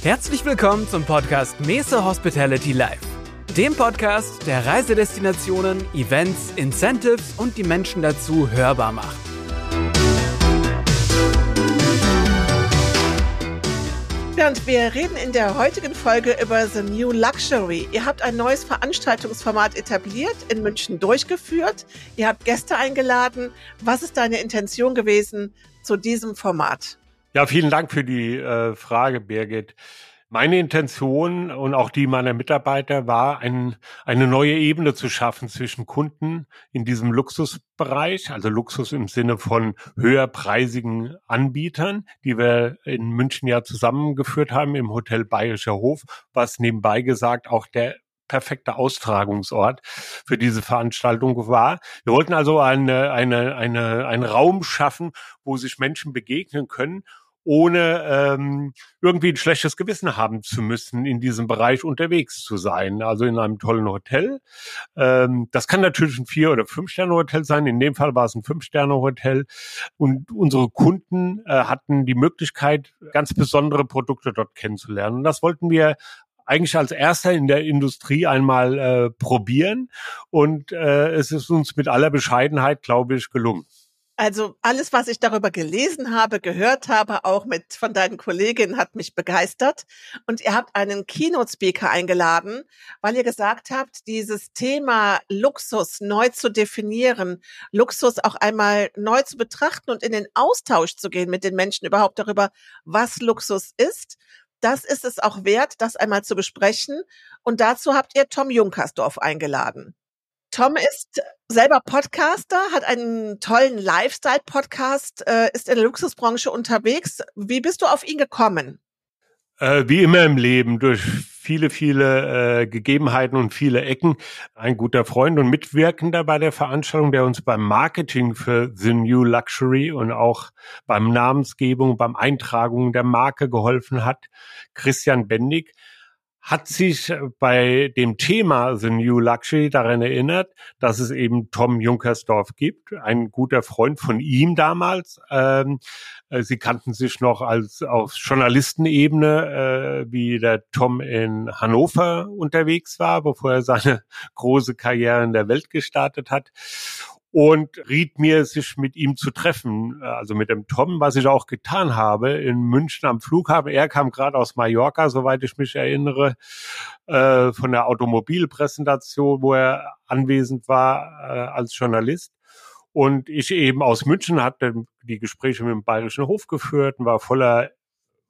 Herzlich willkommen zum Podcast Mese Hospitality Live, dem Podcast, der Reisedestinationen, Events, Incentives und die Menschen dazu hörbar macht. Und wir reden in der heutigen Folge über The New Luxury. Ihr habt ein neues Veranstaltungsformat etabliert, in München durchgeführt. Ihr habt Gäste eingeladen. Was ist deine Intention gewesen zu diesem Format? Ja, vielen Dank für die äh, Frage, Birgit. Meine Intention und auch die meiner Mitarbeiter war, ein, eine neue Ebene zu schaffen zwischen Kunden in diesem Luxusbereich, also Luxus im Sinne von höherpreisigen Anbietern, die wir in München ja zusammengeführt haben im Hotel Bayerischer Hof, was nebenbei gesagt auch der perfekte Austragungsort für diese Veranstaltung war. Wir wollten also eine, eine, eine, einen Raum schaffen, wo sich Menschen begegnen können ohne ähm, irgendwie ein schlechtes Gewissen haben zu müssen, in diesem Bereich unterwegs zu sein. Also in einem tollen Hotel. Ähm, das kann natürlich ein Vier- oder Fünf-Sterne-Hotel sein. In dem Fall war es ein Fünf-Sterne-Hotel. Und unsere Kunden äh, hatten die Möglichkeit, ganz besondere Produkte dort kennenzulernen. Und das wollten wir eigentlich als erster in der Industrie einmal äh, probieren. Und äh, es ist uns mit aller Bescheidenheit, glaube ich, gelungen. Also alles, was ich darüber gelesen habe, gehört habe, auch mit von deinen Kolleginnen, hat mich begeistert. Und ihr habt einen Keynote-Speaker eingeladen, weil ihr gesagt habt, dieses Thema Luxus neu zu definieren, Luxus auch einmal neu zu betrachten und in den Austausch zu gehen mit den Menschen überhaupt darüber, was Luxus ist. Das ist es auch wert, das einmal zu besprechen. Und dazu habt ihr Tom Junkersdorf eingeladen. Tom ist selber Podcaster, hat einen tollen Lifestyle-Podcast, äh, ist in der Luxusbranche unterwegs. Wie bist du auf ihn gekommen? Äh, wie immer im Leben, durch viele, viele äh, Gegebenheiten und viele Ecken. Ein guter Freund und Mitwirkender bei der Veranstaltung, der uns beim Marketing für The New Luxury und auch beim Namensgebung, beim Eintragung der Marke geholfen hat, Christian Bendig hat sich bei dem Thema The New Luxury daran erinnert, dass es eben Tom Junkersdorf gibt, ein guter Freund von ihm damals. Ähm, äh, sie kannten sich noch als auf Journalistenebene, äh, wie der Tom in Hannover unterwegs war, bevor er seine große Karriere in der Welt gestartet hat und riet mir, sich mit ihm zu treffen, also mit dem Tom, was ich auch getan habe in München am Flughafen. Er kam gerade aus Mallorca, soweit ich mich erinnere, äh, von der Automobilpräsentation, wo er anwesend war äh, als Journalist. Und ich eben aus München hatte die Gespräche mit dem Bayerischen Hof geführt und war voller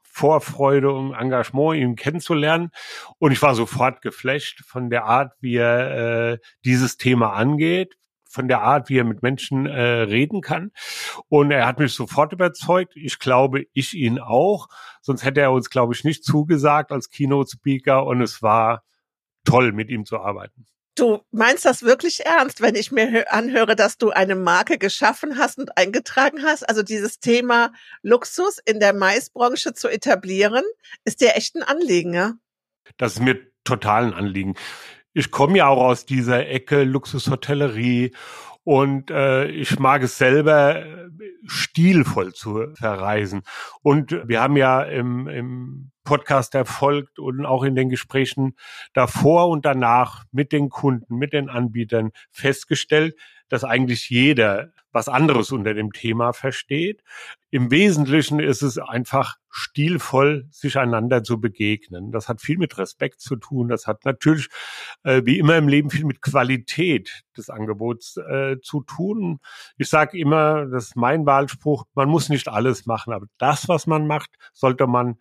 Vorfreude und Engagement, ihn kennenzulernen. Und ich war sofort geflasht von der Art, wie er äh, dieses Thema angeht, von der Art, wie er mit Menschen äh, reden kann. Und er hat mich sofort überzeugt. Ich glaube, ich ihn auch. Sonst hätte er uns, glaube ich, nicht zugesagt als Keynote-Speaker. Und es war toll, mit ihm zu arbeiten. Du meinst das wirklich ernst, wenn ich mir anhöre, dass du eine Marke geschaffen hast und eingetragen hast? Also dieses Thema Luxus in der Maisbranche zu etablieren, ist dir echt ein Anliegen, ja? Das ist mir total ein Anliegen ich komme ja auch aus dieser Ecke Luxushotellerie und äh, ich mag es selber stilvoll zu verreisen. Und wir haben ja im, im Podcast erfolgt und auch in den Gesprächen davor und danach mit den Kunden, mit den Anbietern festgestellt, dass eigentlich jeder was anderes unter dem Thema versteht. Im Wesentlichen ist es einfach stilvoll, sich einander zu begegnen. Das hat viel mit Respekt zu tun. Das hat natürlich, äh, wie immer im Leben, viel mit Qualität des Angebots äh, zu tun. Ich sage immer, das ist mein Wahlspruch, man muss nicht alles machen, aber das, was man macht, sollte man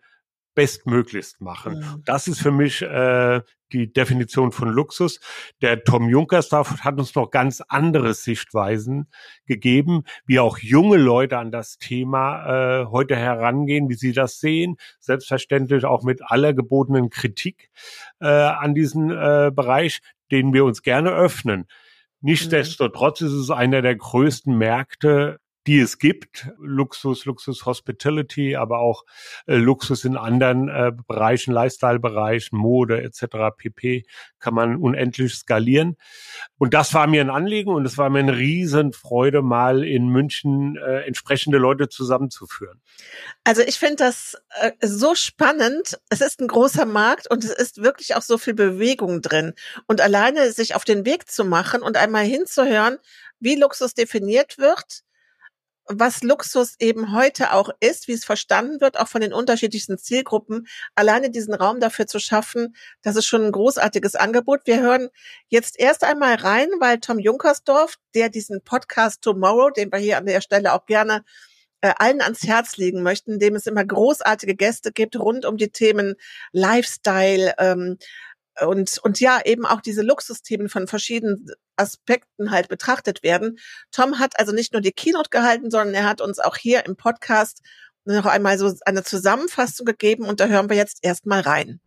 bestmöglichst machen. Ja. Das ist für mich äh, die Definition von Luxus. Der Tom Junkersdorf hat uns noch ganz andere Sichtweisen gegeben, wie auch junge Leute an das Thema äh, heute herangehen, wie sie das sehen. Selbstverständlich auch mit aller gebotenen Kritik äh, an diesen äh, Bereich, den wir uns gerne öffnen. Nichtsdestotrotz ist es einer der größten Märkte die es gibt. Luxus, Luxus Hospitality, aber auch äh, Luxus in anderen äh, Bereichen, Lifestyle-Bereichen, Mode etc. pp. kann man unendlich skalieren. Und das war mir ein Anliegen und es war mir eine Riesenfreude, mal in München äh, entsprechende Leute zusammenzuführen. Also ich finde das äh, so spannend. Es ist ein großer Markt und es ist wirklich auch so viel Bewegung drin. Und alleine sich auf den Weg zu machen und einmal hinzuhören, wie Luxus definiert wird, was Luxus eben heute auch ist, wie es verstanden wird, auch von den unterschiedlichsten Zielgruppen, alleine diesen Raum dafür zu schaffen, das ist schon ein großartiges Angebot. Wir hören jetzt erst einmal rein, weil Tom Junkersdorf, der diesen Podcast Tomorrow, den wir hier an der Stelle auch gerne äh, allen ans Herz legen möchten, dem es immer großartige Gäste gibt rund um die Themen Lifestyle, ähm, und, und ja, eben auch diese Luxusthemen von verschiedenen Aspekten halt betrachtet werden. Tom hat also nicht nur die Keynote gehalten, sondern er hat uns auch hier im Podcast noch einmal so eine Zusammenfassung gegeben und da hören wir jetzt erstmal rein.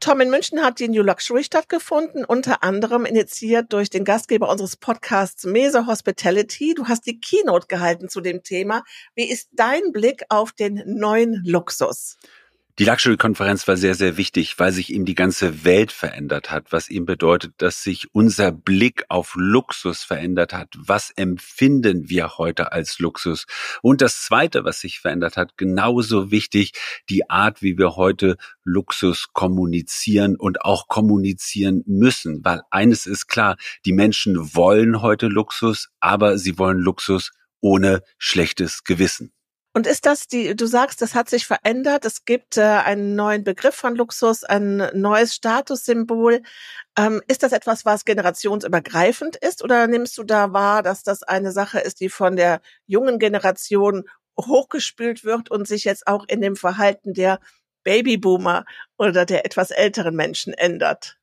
Tom, in München hat die New Luxury stattgefunden, unter anderem initiiert durch den Gastgeber unseres Podcasts Mese Hospitality. Du hast die Keynote gehalten zu dem Thema. Wie ist dein Blick auf den neuen Luxus? Die Luxury-Konferenz war sehr, sehr wichtig, weil sich eben die ganze Welt verändert hat, was eben bedeutet, dass sich unser Blick auf Luxus verändert hat. Was empfinden wir heute als Luxus? Und das Zweite, was sich verändert hat, genauso wichtig, die Art, wie wir heute Luxus kommunizieren und auch kommunizieren müssen. Weil eines ist klar, die Menschen wollen heute Luxus, aber sie wollen Luxus ohne schlechtes Gewissen. Und ist das die, du sagst, das hat sich verändert, es gibt äh, einen neuen Begriff von Luxus, ein neues Statussymbol. Ähm, ist das etwas, was generationsübergreifend ist oder nimmst du da wahr, dass das eine Sache ist, die von der jungen Generation hochgespült wird und sich jetzt auch in dem Verhalten der Babyboomer oder der etwas älteren Menschen ändert?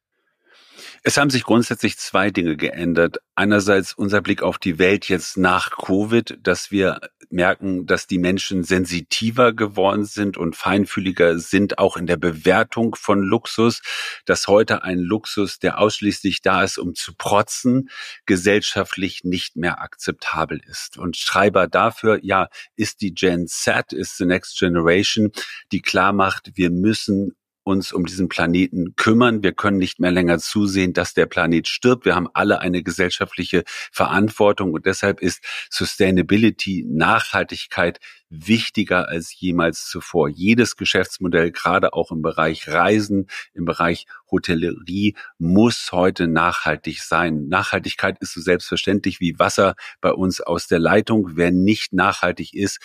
Es haben sich grundsätzlich zwei Dinge geändert. Einerseits unser Blick auf die Welt jetzt nach Covid, dass wir merken, dass die Menschen sensitiver geworden sind und feinfühliger sind, auch in der Bewertung von Luxus, dass heute ein Luxus, der ausschließlich da ist, um zu protzen, gesellschaftlich nicht mehr akzeptabel ist. Und Schreiber dafür, ja, ist die Gen Z, ist the next generation, die klar macht, wir müssen uns um diesen Planeten kümmern. Wir können nicht mehr länger zusehen, dass der Planet stirbt. Wir haben alle eine gesellschaftliche Verantwortung und deshalb ist Sustainability, Nachhaltigkeit wichtiger als jemals zuvor. Jedes Geschäftsmodell, gerade auch im Bereich Reisen, im Bereich Hotellerie, muss heute nachhaltig sein. Nachhaltigkeit ist so selbstverständlich wie Wasser bei uns aus der Leitung. Wer nicht nachhaltig ist,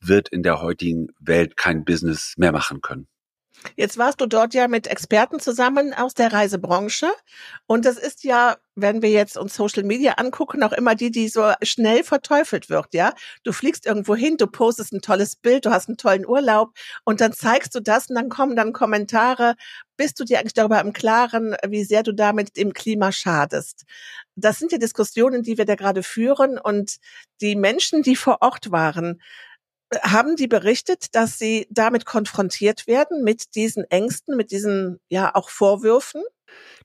wird in der heutigen Welt kein Business mehr machen können. Jetzt warst du dort ja mit Experten zusammen aus der Reisebranche. Und das ist ja, wenn wir jetzt uns Social Media angucken, auch immer die, die so schnell verteufelt wird, ja. Du fliegst irgendwo hin, du postest ein tolles Bild, du hast einen tollen Urlaub und dann zeigst du das und dann kommen dann Kommentare. Bist du dir eigentlich darüber im Klaren, wie sehr du damit dem Klima schadest? Das sind ja Diskussionen, die wir da gerade führen und die Menschen, die vor Ort waren, haben die berichtet, dass sie damit konfrontiert werden mit diesen Ängsten, mit diesen ja auch Vorwürfen?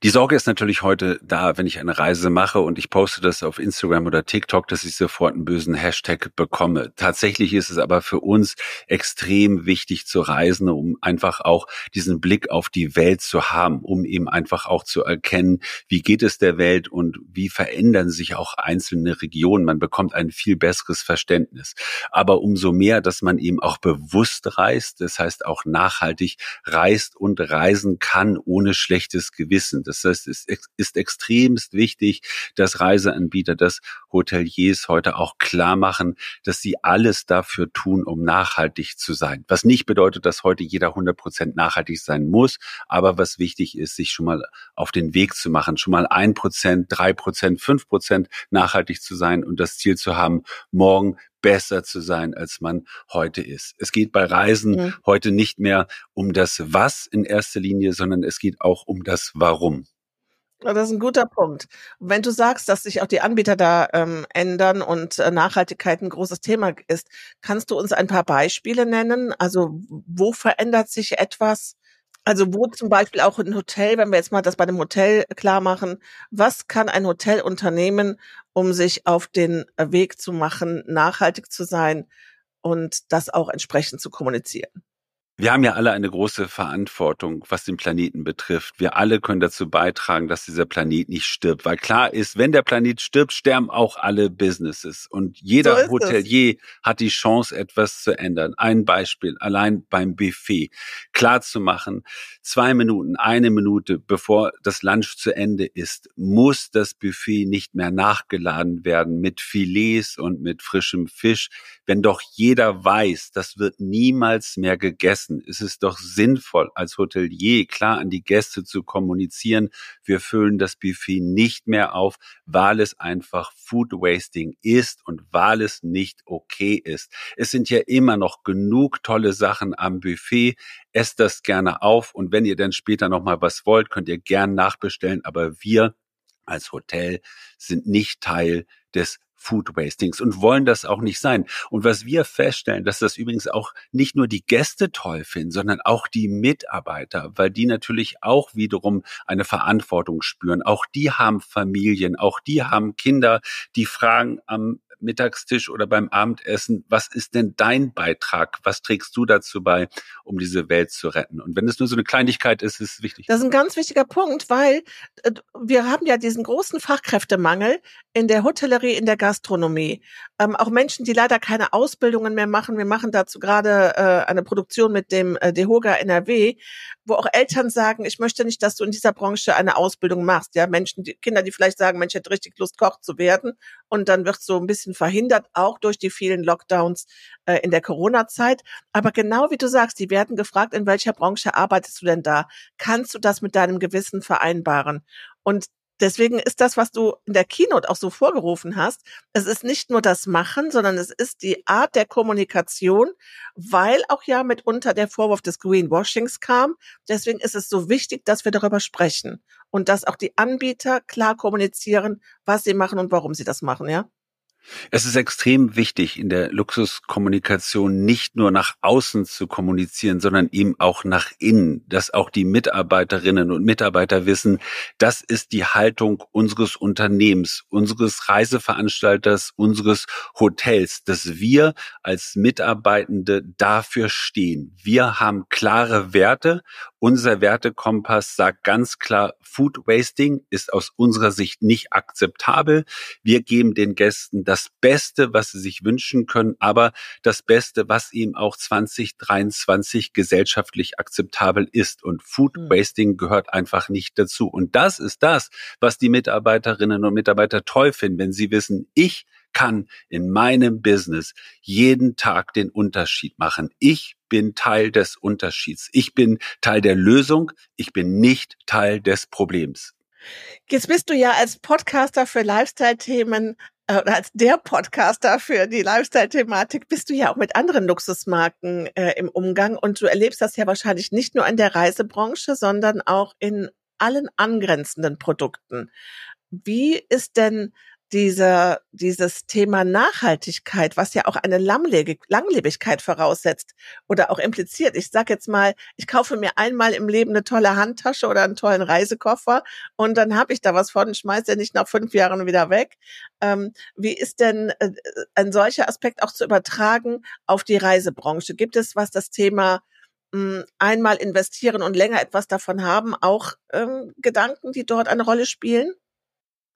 Die Sorge ist natürlich heute da, wenn ich eine Reise mache und ich poste das auf Instagram oder TikTok, dass ich sofort einen bösen Hashtag bekomme. Tatsächlich ist es aber für uns extrem wichtig zu reisen, um einfach auch diesen Blick auf die Welt zu haben, um eben einfach auch zu erkennen, wie geht es der Welt und wie verändern sich auch einzelne Regionen. Man bekommt ein viel besseres Verständnis. Aber umso mehr, dass man eben auch bewusst reist, das heißt auch nachhaltig reist und reisen kann ohne schlechtes Gewissen. Das heißt, es ist extremst wichtig, dass Reiseanbieter, dass Hoteliers heute auch klar machen, dass sie alles dafür tun, um nachhaltig zu sein. Was nicht bedeutet, dass heute jeder 100 Prozent nachhaltig sein muss, aber was wichtig ist, sich schon mal auf den Weg zu machen, schon mal ein Prozent, drei Prozent, fünf Prozent nachhaltig zu sein und das Ziel zu haben, morgen besser zu sein, als man heute ist. Es geht bei Reisen ja. heute nicht mehr um das Was in erster Linie, sondern es geht auch um das Warum. Das ist ein guter Punkt. Wenn du sagst, dass sich auch die Anbieter da ähm, ändern und äh, Nachhaltigkeit ein großes Thema ist, kannst du uns ein paar Beispiele nennen? Also wo verändert sich etwas? Also wo zum Beispiel auch ein Hotel, wenn wir jetzt mal das bei dem Hotel klar machen, was kann ein Hotel unternehmen, um sich auf den Weg zu machen, nachhaltig zu sein und das auch entsprechend zu kommunizieren. Wir haben ja alle eine große Verantwortung, was den Planeten betrifft. Wir alle können dazu beitragen, dass dieser Planet nicht stirbt. Weil klar ist, wenn der Planet stirbt, sterben auch alle Businesses. Und jeder so Hotelier es. hat die Chance, etwas zu ändern. Ein Beispiel, allein beim Buffet. Klar zu machen, zwei Minuten, eine Minute, bevor das Lunch zu Ende ist, muss das Buffet nicht mehr nachgeladen werden mit Filets und mit frischem Fisch. Wenn doch jeder weiß, das wird niemals mehr gegessen Gästen ist es doch sinnvoll, als Hotelier klar an die Gäste zu kommunizieren, wir füllen das Buffet nicht mehr auf, weil es einfach Food Wasting ist und weil es nicht okay ist. Es sind ja immer noch genug tolle Sachen am Buffet. Esst das gerne auf und wenn ihr dann später noch mal was wollt, könnt ihr gern nachbestellen, aber wir als Hotel sind nicht Teil des Food Wastings und wollen das auch nicht sein. Und was wir feststellen, dass das übrigens auch nicht nur die Gäste toll finden, sondern auch die Mitarbeiter, weil die natürlich auch wiederum eine Verantwortung spüren. Auch die haben Familien, auch die haben Kinder, die fragen am Mittagstisch oder beim Abendessen, was ist denn dein Beitrag? Was trägst du dazu bei, um diese Welt zu retten? Und wenn es nur so eine Kleinigkeit ist, ist es wichtig. Das ist ein ganz wichtiger Punkt, weil äh, wir haben ja diesen großen Fachkräftemangel in der Hotellerie, in der Gastronomie. Ähm, auch Menschen, die leider keine Ausbildungen mehr machen. Wir machen dazu gerade äh, eine Produktion mit dem äh, DEHOGA NRW, wo auch Eltern sagen, ich möchte nicht, dass du in dieser Branche eine Ausbildung machst. Ja, Menschen, die, Kinder, die vielleicht sagen, Mensch, ich hätte richtig Lust, Koch zu werden. Und dann wird so ein bisschen verhindert, auch durch die vielen Lockdowns äh, in der Corona-Zeit. Aber genau wie du sagst, die werden gefragt, in welcher Branche arbeitest du denn da? Kannst du das mit deinem Gewissen vereinbaren? Und Deswegen ist das, was du in der Keynote auch so vorgerufen hast, es ist nicht nur das Machen, sondern es ist die Art der Kommunikation, weil auch ja mitunter der Vorwurf des Greenwashings kam. Deswegen ist es so wichtig, dass wir darüber sprechen und dass auch die Anbieter klar kommunizieren, was sie machen und warum sie das machen, ja? Es ist extrem wichtig, in der Luxuskommunikation nicht nur nach außen zu kommunizieren, sondern eben auch nach innen, dass auch die Mitarbeiterinnen und Mitarbeiter wissen, das ist die Haltung unseres Unternehmens, unseres Reiseveranstalters, unseres Hotels, dass wir als Mitarbeitende dafür stehen. Wir haben klare Werte. Unser Wertekompass sagt ganz klar, Food Wasting ist aus unserer Sicht nicht akzeptabel. Wir geben den Gästen das Beste, was sie sich wünschen können, aber das Beste, was ihm auch 2023 gesellschaftlich akzeptabel ist. Und Food hm. Wasting gehört einfach nicht dazu. Und das ist das, was die Mitarbeiterinnen und Mitarbeiter toll finden, wenn sie wissen, ich kann in meinem Business jeden Tag den Unterschied machen. Ich bin Teil des Unterschieds. Ich bin Teil der Lösung. Ich bin nicht Teil des Problems. Jetzt bist du ja als Podcaster für Lifestyle-Themen äh, oder als der Podcaster für die Lifestyle-Thematik bist du ja auch mit anderen Luxusmarken äh, im Umgang und du erlebst das ja wahrscheinlich nicht nur in der Reisebranche, sondern auch in allen angrenzenden Produkten. Wie ist denn dieser, dieses Thema Nachhaltigkeit, was ja auch eine Langlebigkeit voraussetzt oder auch impliziert. Ich sag jetzt mal, ich kaufe mir einmal im Leben eine tolle Handtasche oder einen tollen Reisekoffer und dann habe ich da was von und schmeiße den nicht nach fünf Jahren wieder weg. Ähm, wie ist denn äh, ein solcher Aspekt auch zu übertragen auf die Reisebranche? Gibt es, was das Thema hm, einmal investieren und länger etwas davon haben, auch ähm, Gedanken, die dort eine Rolle spielen?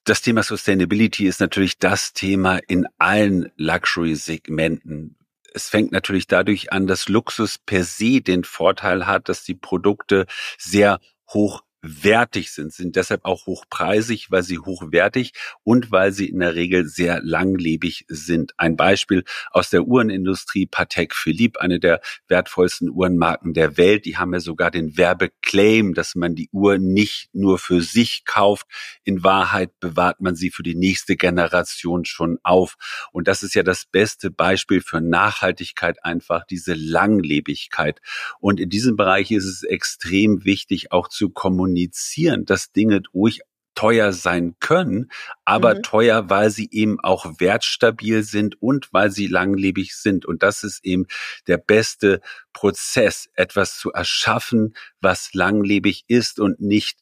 Das Thema Sustainability ist natürlich das Thema in allen Luxury-Segmenten. Es fängt natürlich dadurch an, dass Luxus per se den Vorteil hat, dass die Produkte sehr hoch wertig sind, sind deshalb auch hochpreisig, weil sie hochwertig und weil sie in der Regel sehr langlebig sind. Ein Beispiel aus der Uhrenindustrie, Patek Philippe, eine der wertvollsten Uhrenmarken der Welt. Die haben ja sogar den Werbeclaim, dass man die Uhr nicht nur für sich kauft. In Wahrheit bewahrt man sie für die nächste Generation schon auf. Und das ist ja das beste Beispiel für Nachhaltigkeit, einfach diese Langlebigkeit. Und in diesem Bereich ist es extrem wichtig, auch zu kommunizieren kommunizieren, dass Dinge ruhig teuer sein können, aber mhm. teuer, weil sie eben auch wertstabil sind und weil sie langlebig sind. Und das ist eben der beste Prozess, etwas zu erschaffen, was langlebig ist und nicht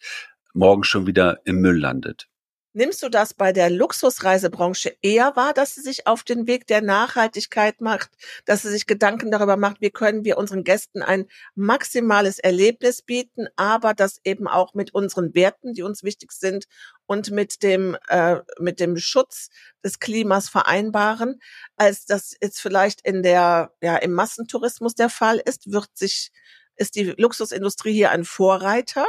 morgen schon wieder im Müll landet. Nimmst du das bei der Luxusreisebranche eher wahr, dass sie sich auf den Weg der Nachhaltigkeit macht, dass sie sich Gedanken darüber macht, wie können wir unseren Gästen ein maximales Erlebnis bieten, aber das eben auch mit unseren Werten, die uns wichtig sind und mit dem äh, mit dem Schutz des Klimas vereinbaren, als das jetzt vielleicht in der ja im Massentourismus der Fall ist, wird sich ist die Luxusindustrie hier ein Vorreiter?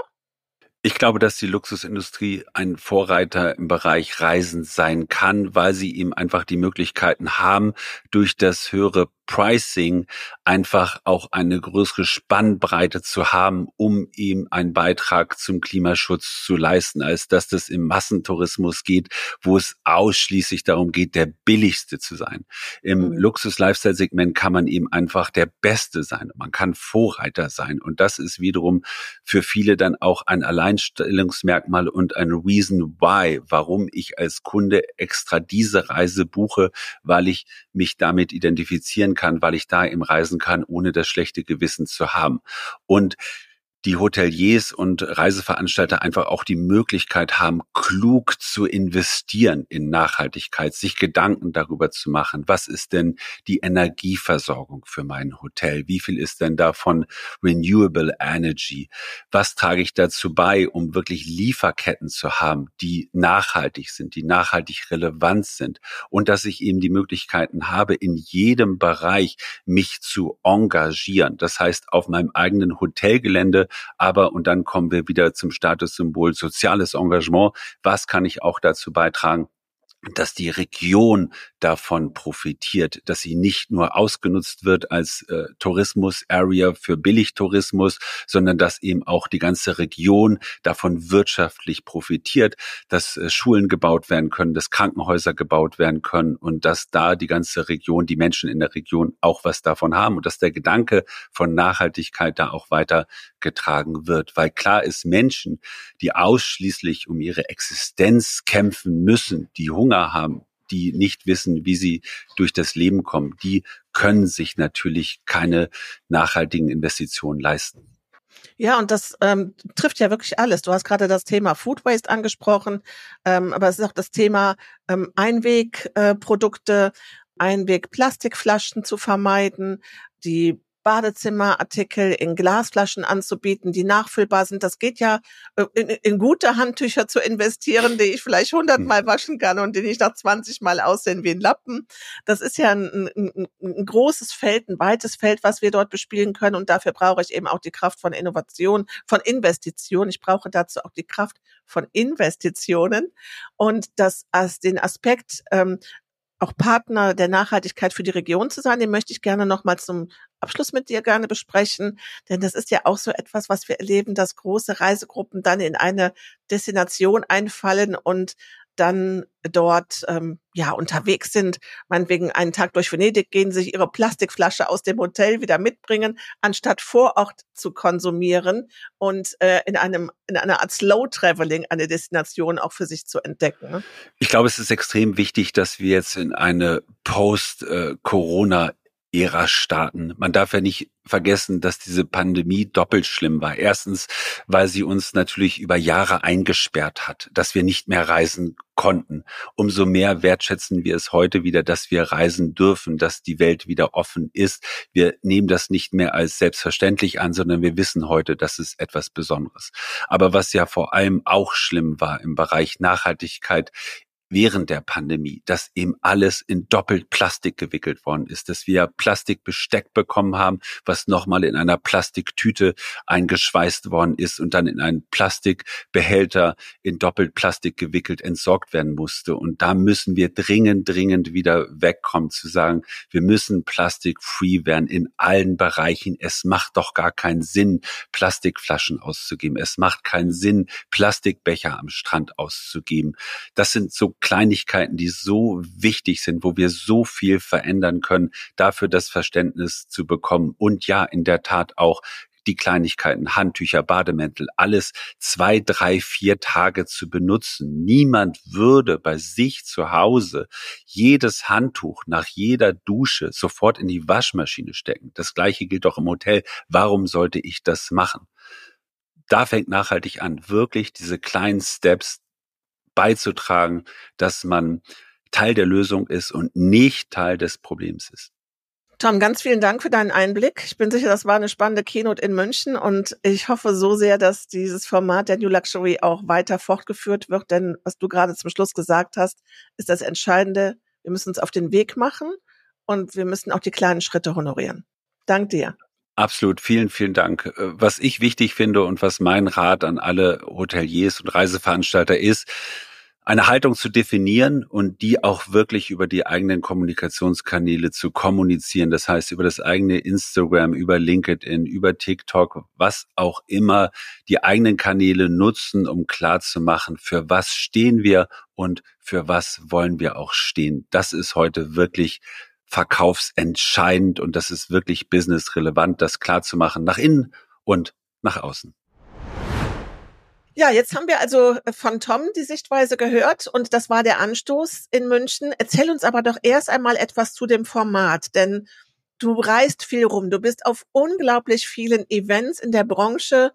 Ich glaube, dass die Luxusindustrie ein Vorreiter im Bereich Reisen sein kann, weil sie eben einfach die Möglichkeiten haben, durch das höhere Pricing einfach auch eine größere Spannbreite zu haben, um ihm einen Beitrag zum Klimaschutz zu leisten, als dass das im Massentourismus geht, wo es ausschließlich darum geht, der billigste zu sein. Im mhm. Luxus-Lifestyle-Segment kann man eben einfach der Beste sein. Man kann Vorreiter sein. Und das ist wiederum für viele dann auch ein Alleinstellungsmerkmal und ein Reason why, warum ich als Kunde extra diese Reise buche, weil ich mich damit identifizieren kann, weil ich da eben reisen kann, ohne das schlechte Gewissen zu haben. Und die Hoteliers und Reiseveranstalter einfach auch die Möglichkeit haben, klug zu investieren in Nachhaltigkeit, sich Gedanken darüber zu machen, was ist denn die Energieversorgung für mein Hotel? Wie viel ist denn davon Renewable Energy? Was trage ich dazu bei, um wirklich Lieferketten zu haben, die nachhaltig sind, die nachhaltig relevant sind und dass ich eben die Möglichkeiten habe, in jedem Bereich mich zu engagieren. Das heißt, auf meinem eigenen Hotelgelände aber, und dann kommen wir wieder zum Statussymbol soziales Engagement. Was kann ich auch dazu beitragen, dass die Region davon profitiert, dass sie nicht nur ausgenutzt wird als äh, Tourismus-Area für Billigtourismus, sondern dass eben auch die ganze Region davon wirtschaftlich profitiert, dass äh, Schulen gebaut werden können, dass Krankenhäuser gebaut werden können und dass da die ganze Region, die Menschen in der Region auch was davon haben und dass der Gedanke von Nachhaltigkeit da auch weiter getragen wird. Weil klar ist, Menschen, die ausschließlich um ihre Existenz kämpfen müssen, die Hunger haben, die nicht wissen, wie sie durch das Leben kommen, die können sich natürlich keine nachhaltigen Investitionen leisten. Ja, und das ähm, trifft ja wirklich alles. Du hast gerade das Thema Food Waste angesprochen, ähm, aber es ist auch das Thema ähm, Einwegprodukte, äh, Einwegplastikflaschen zu vermeiden, die Badezimmerartikel in Glasflaschen anzubieten, die nachfüllbar sind. Das geht ja äh, in, in gute Handtücher zu investieren, die ich vielleicht hundertmal hm. waschen kann und die nicht nach 20 Mal aussehen wie ein Lappen. Das ist ja ein, ein, ein großes Feld, ein weites Feld, was wir dort bespielen können. Und dafür brauche ich eben auch die Kraft von Innovation, von Investition. Ich brauche dazu auch die Kraft von Investitionen und das als den Aspekt ähm, auch Partner der Nachhaltigkeit für die Region zu sein. Den möchte ich gerne nochmal zum Abschluss mit dir gerne besprechen, denn das ist ja auch so etwas, was wir erleben, dass große Reisegruppen dann in eine Destination einfallen und dann dort ähm, ja unterwegs sind, meinetwegen einen Tag durch Venedig gehen, sich ihre Plastikflasche aus dem Hotel wieder mitbringen, anstatt vor Ort zu konsumieren und äh, in einem in einer Art Slow Traveling eine Destination auch für sich zu entdecken. Ne? Ich glaube, es ist extrem wichtig, dass wir jetzt in eine Post-Corona Ära starten. Man darf ja nicht vergessen, dass diese Pandemie doppelt schlimm war. Erstens, weil sie uns natürlich über Jahre eingesperrt hat, dass wir nicht mehr reisen konnten. Umso mehr wertschätzen wir es heute wieder, dass wir reisen dürfen, dass die Welt wieder offen ist. Wir nehmen das nicht mehr als selbstverständlich an, sondern wir wissen heute, dass es etwas Besonderes. Aber was ja vor allem auch schlimm war im Bereich Nachhaltigkeit, während der Pandemie, dass eben alles in doppelt Plastik gewickelt worden ist, dass wir Plastikbesteck bekommen haben, was nochmal in einer Plastiktüte eingeschweißt worden ist und dann in einen Plastikbehälter in doppelt Plastik gewickelt entsorgt werden musste. Und da müssen wir dringend, dringend wieder wegkommen zu sagen, wir müssen plastikfree werden in allen Bereichen. Es macht doch gar keinen Sinn, Plastikflaschen auszugeben. Es macht keinen Sinn, Plastikbecher am Strand auszugeben. Das sind so Kleinigkeiten, die so wichtig sind, wo wir so viel verändern können, dafür das Verständnis zu bekommen. Und ja, in der Tat auch die Kleinigkeiten, Handtücher, Bademäntel, alles zwei, drei, vier Tage zu benutzen. Niemand würde bei sich zu Hause jedes Handtuch nach jeder Dusche sofort in die Waschmaschine stecken. Das gleiche gilt auch im Hotel. Warum sollte ich das machen? Da fängt nachhaltig an, wirklich diese kleinen Steps beizutragen, dass man Teil der Lösung ist und nicht Teil des Problems ist. Tom, ganz vielen Dank für deinen Einblick. Ich bin sicher, das war eine spannende Keynote in München und ich hoffe so sehr, dass dieses Format der New Luxury auch weiter fortgeführt wird, denn was du gerade zum Schluss gesagt hast, ist das Entscheidende. Wir müssen uns auf den Weg machen und wir müssen auch die kleinen Schritte honorieren. Dank dir. Absolut, vielen, vielen Dank. Äh, was ich wichtig finde und was mein Rat an alle Hoteliers und Reiseveranstalter ist, eine Haltung zu definieren und die auch wirklich über die eigenen Kommunikationskanäle zu kommunizieren. Das heißt, über das eigene Instagram, über LinkedIn, über TikTok, was auch immer, die eigenen Kanäle nutzen, um klarzumachen, für was stehen wir und für was wollen wir auch stehen. Das ist heute wirklich verkaufsentscheidend und das ist wirklich businessrelevant, das klarzumachen nach innen und nach außen. Ja, jetzt haben wir also äh, von Tom die Sichtweise gehört und das war der Anstoß in München. Erzähl uns aber doch erst einmal etwas zu dem Format, denn du reist viel rum. Du bist auf unglaublich vielen Events in der Branche,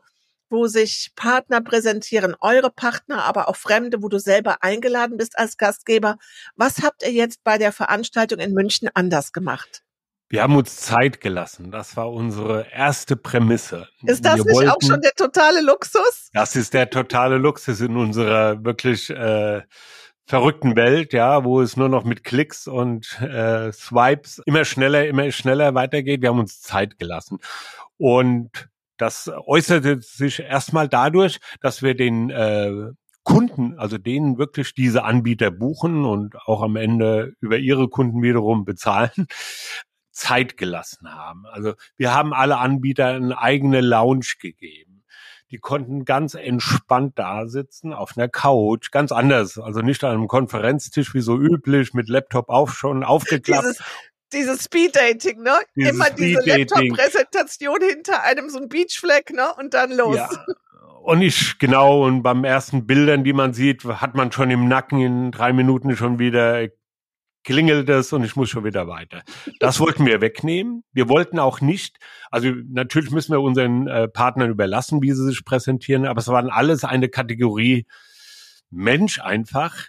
wo sich Partner präsentieren, eure Partner, aber auch Fremde, wo du selber eingeladen bist als Gastgeber. Was habt ihr jetzt bei der Veranstaltung in München anders gemacht? Wir haben uns Zeit gelassen. Das war unsere erste Prämisse. Ist das Wir nicht wollten, auch schon der totale Luxus? Das ist der totale Luxus in unserer wirklich äh, verrückten Welt, ja, wo es nur noch mit Klicks und äh, Swipes immer schneller, immer schneller weitergeht. Wir haben uns Zeit gelassen. Und das äußerte sich erstmal dadurch, dass wir den äh, Kunden, also denen wirklich diese Anbieter buchen und auch am Ende über ihre Kunden wiederum bezahlen, Zeit gelassen haben. Also wir haben alle Anbieter eine eigene Lounge gegeben. Die konnten ganz entspannt da sitzen auf einer Couch, ganz anders, also nicht an einem Konferenztisch wie so üblich mit Laptop auf schon aufgeklappt. Dieses dieses Speed-Dating, ne? Dieses Immer diese Laptop-Präsentation hinter einem so ein Beachfleck, ne? Und dann los. Ja. Und ich, genau, und beim ersten Bildern, die man sieht, hat man schon im Nacken in drei Minuten schon wieder klingelt es und ich muss schon wieder weiter. Das wollten wir wegnehmen. Wir wollten auch nicht, also natürlich müssen wir unseren äh, Partnern überlassen, wie sie sich präsentieren, aber es waren alles eine Kategorie Mensch einfach,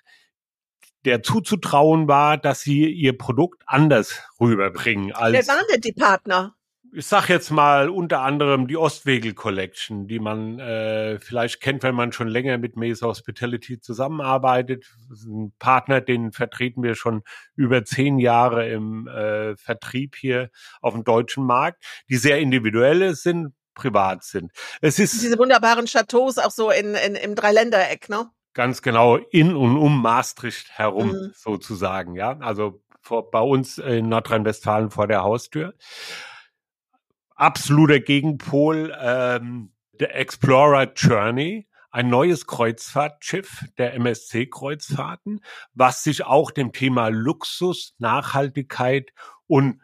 der zuzutrauen war, dass sie ihr Produkt anders rüberbringen. Als Wer waren denn die Partner? ich sag jetzt mal unter anderem die Ostwegel Collection, die man äh, vielleicht kennt, wenn man schon länger mit Mesa Hospitality zusammenarbeitet. Ein Partner, den vertreten wir schon über zehn Jahre im äh, Vertrieb hier auf dem deutschen Markt, die sehr individuell sind, privat sind. Es ist diese wunderbaren Chateaus auch so in, in im Dreiländereck, ne? Ganz genau in und um Maastricht herum mhm. sozusagen, ja. Also vor, bei uns in Nordrhein-Westfalen vor der Haustür absoluter Gegenpol ähm, der Explorer Journey, ein neues Kreuzfahrtschiff der MSC-Kreuzfahrten, was sich auch dem Thema Luxus, Nachhaltigkeit und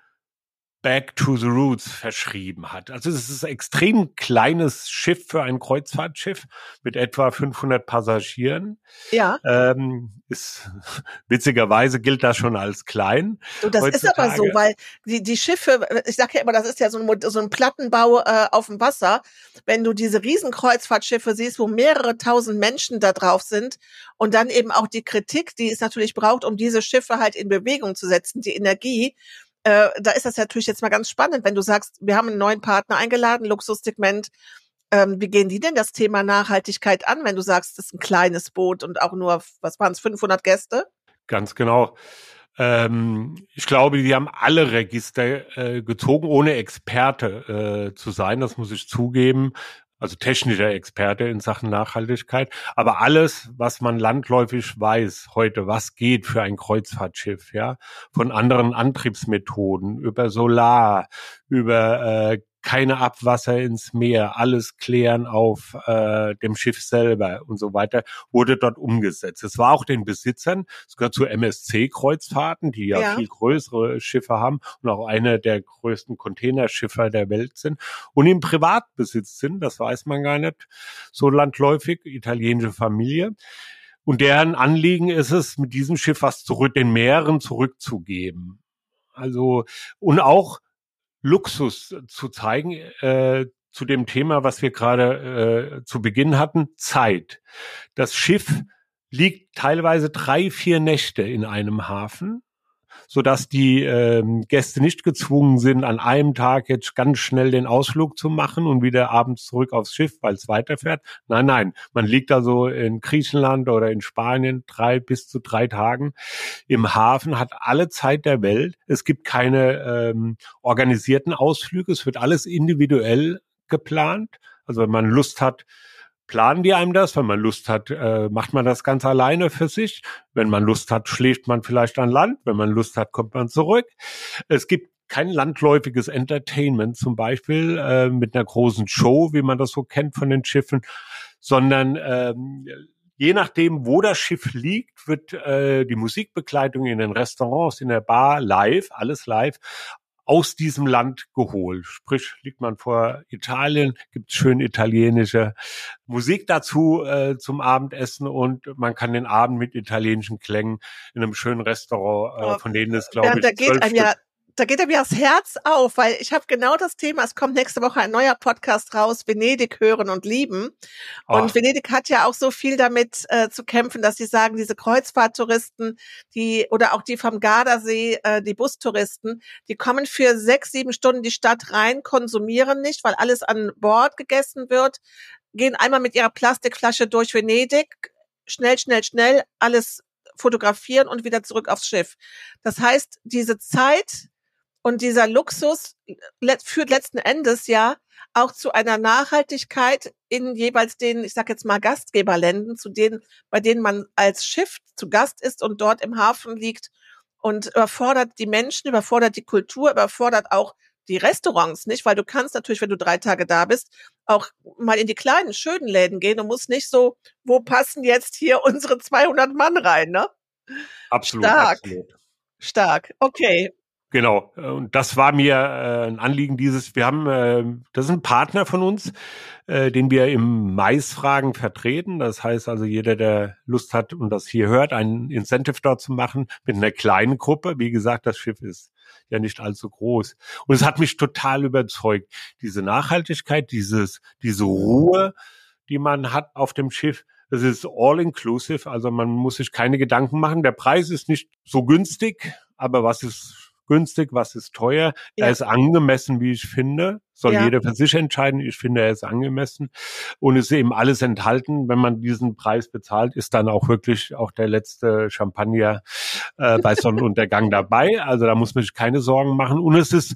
Back to the Roots verschrieben hat. Also es ist ein extrem kleines Schiff für ein Kreuzfahrtschiff mit etwa 500 Passagieren. Ja. Ähm, ist, witzigerweise gilt das schon als klein. Du, das heutzutage. ist aber so, weil die, die Schiffe, ich sage ja immer, das ist ja so ein, so ein Plattenbau äh, auf dem Wasser. Wenn du diese riesen Kreuzfahrtschiffe siehst, wo mehrere tausend Menschen da drauf sind und dann eben auch die Kritik, die es natürlich braucht, um diese Schiffe halt in Bewegung zu setzen, die Energie, äh, da ist das natürlich jetzt mal ganz spannend, wenn du sagst, wir haben einen neuen Partner eingeladen, Luxussegment. Ähm, wie gehen die denn das Thema Nachhaltigkeit an, wenn du sagst, das ist ein kleines Boot und auch nur, was waren es, 500 Gäste? Ganz genau. Ähm, ich glaube, die haben alle Register äh, gezogen, ohne Experte äh, zu sein. Das muss ich zugeben also technischer Experte in Sachen Nachhaltigkeit. Aber alles, was man landläufig weiß heute, was geht für ein Kreuzfahrtschiff, ja, von anderen Antriebsmethoden, über Solar, über äh, keine Abwasser ins Meer, alles klären auf äh, dem Schiff selber und so weiter, wurde dort umgesetzt. Es war auch den Besitzern, es gehört zu MSC-Kreuzfahrten, die ja, ja, viel größere Schiffe haben und auch eine der größten Containerschiffer der Welt sind und im Privatbesitz sind, das weiß man gar nicht, so landläufig, italienische Familie. Und deren Anliegen ist es, mit diesem Schiff was zurück, den Meeren zurückzugeben. Also, und auch Luxus zu zeigen äh, zu dem Thema, was wir gerade äh, zu Beginn hatten, Zeit. Das Schiff liegt teilweise drei, vier Nächte in einem Hafen so dass die ähm, Gäste nicht gezwungen sind, an einem Tag jetzt ganz schnell den Ausflug zu machen und wieder abends zurück aufs Schiff, weil es weiterfährt. Nein, nein, man liegt also in Griechenland oder in Spanien drei bis zu drei Tagen im Hafen, hat alle Zeit der Welt. Es gibt keine ähm, organisierten Ausflüge, es wird alles individuell geplant. Also wenn man Lust hat, planen die einem das. Wenn man Lust hat, äh, macht man das ganz alleine für sich. Wenn man Lust hat, schläft man vielleicht an Land. Wenn man Lust hat, kommt man zurück. Es gibt kein landläufiges Entertainment zum Beispiel äh, mit einer großen Show, wie man das so kennt von den Schiffen, sondern ähm, je nachdem, wo das Schiff liegt, wird äh, die Musikbegleitung in den Restaurants, in der Bar live, alles live, aus diesem Land geholt. Sprich, liegt man vor Italien, gibt schön italienische Musik dazu äh, zum Abendessen und man kann den Abend mit italienischen Klängen in einem schönen Restaurant, äh, von denen es glaube ja, ich da geht einem ja da geht er mir das Herz auf, weil ich habe genau das Thema. Es kommt nächste Woche ein neuer Podcast raus, Venedig hören und lieben. Und Ach. Venedig hat ja auch so viel damit äh, zu kämpfen, dass sie sagen, diese Kreuzfahrttouristen, die oder auch die vom Gardasee, äh, die Bustouristen, die kommen für sechs, sieben Stunden die Stadt rein, konsumieren nicht, weil alles an Bord gegessen wird, gehen einmal mit ihrer Plastikflasche durch Venedig, schnell, schnell, schnell, alles fotografieren und wieder zurück aufs Schiff. Das heißt, diese Zeit, und dieser Luxus führt letzten Endes ja auch zu einer Nachhaltigkeit in jeweils den, ich sage jetzt mal Gastgeberländern, zu denen, bei denen man als Schiff zu Gast ist und dort im Hafen liegt und überfordert die Menschen, überfordert die Kultur, überfordert auch die Restaurants nicht, weil du kannst natürlich, wenn du drei Tage da bist, auch mal in die kleinen, schönen Läden gehen und musst nicht so, wo passen jetzt hier unsere 200 Mann rein, ne? Absolut. Stark. Absolut. Stark. Okay. Genau, und das war mir äh, ein Anliegen dieses, wir haben, äh, das ist ein Partner von uns, äh, den wir im Maisfragen vertreten. Das heißt also, jeder, der Lust hat und das hier hört, ein Incentive dort zu machen mit einer kleinen Gruppe. Wie gesagt, das Schiff ist ja nicht allzu groß. Und es hat mich total überzeugt. Diese Nachhaltigkeit, dieses, diese Ruhe, die man hat auf dem Schiff, das ist all inclusive, also man muss sich keine Gedanken machen. Der Preis ist nicht so günstig, aber was ist günstig, was ist teuer. Ja. Er ist angemessen, wie ich finde. Soll ja. jeder für sich entscheiden. Ich finde, er ist angemessen. Und es ist eben alles enthalten. Wenn man diesen Preis bezahlt, ist dann auch wirklich auch der letzte Champagner äh, bei Sonnenuntergang dabei. Also da muss man sich keine Sorgen machen. Und es ist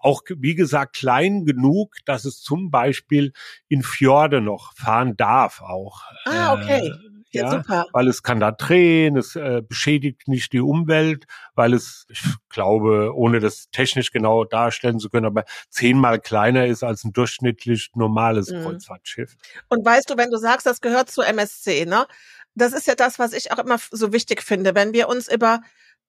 auch, wie gesagt, klein genug, dass es zum Beispiel in Fjorde noch fahren darf auch. Ah, okay. Ja, ja, super. weil es kann da drehen, es äh, beschädigt nicht die Umwelt, weil es, ich glaube, ohne das technisch genau darstellen zu können, aber zehnmal kleiner ist als ein durchschnittlich normales mhm. Kreuzfahrtschiff. Und weißt du, wenn du sagst, das gehört zu MSC, ne? Das ist ja das, was ich auch immer so wichtig finde, wenn wir uns über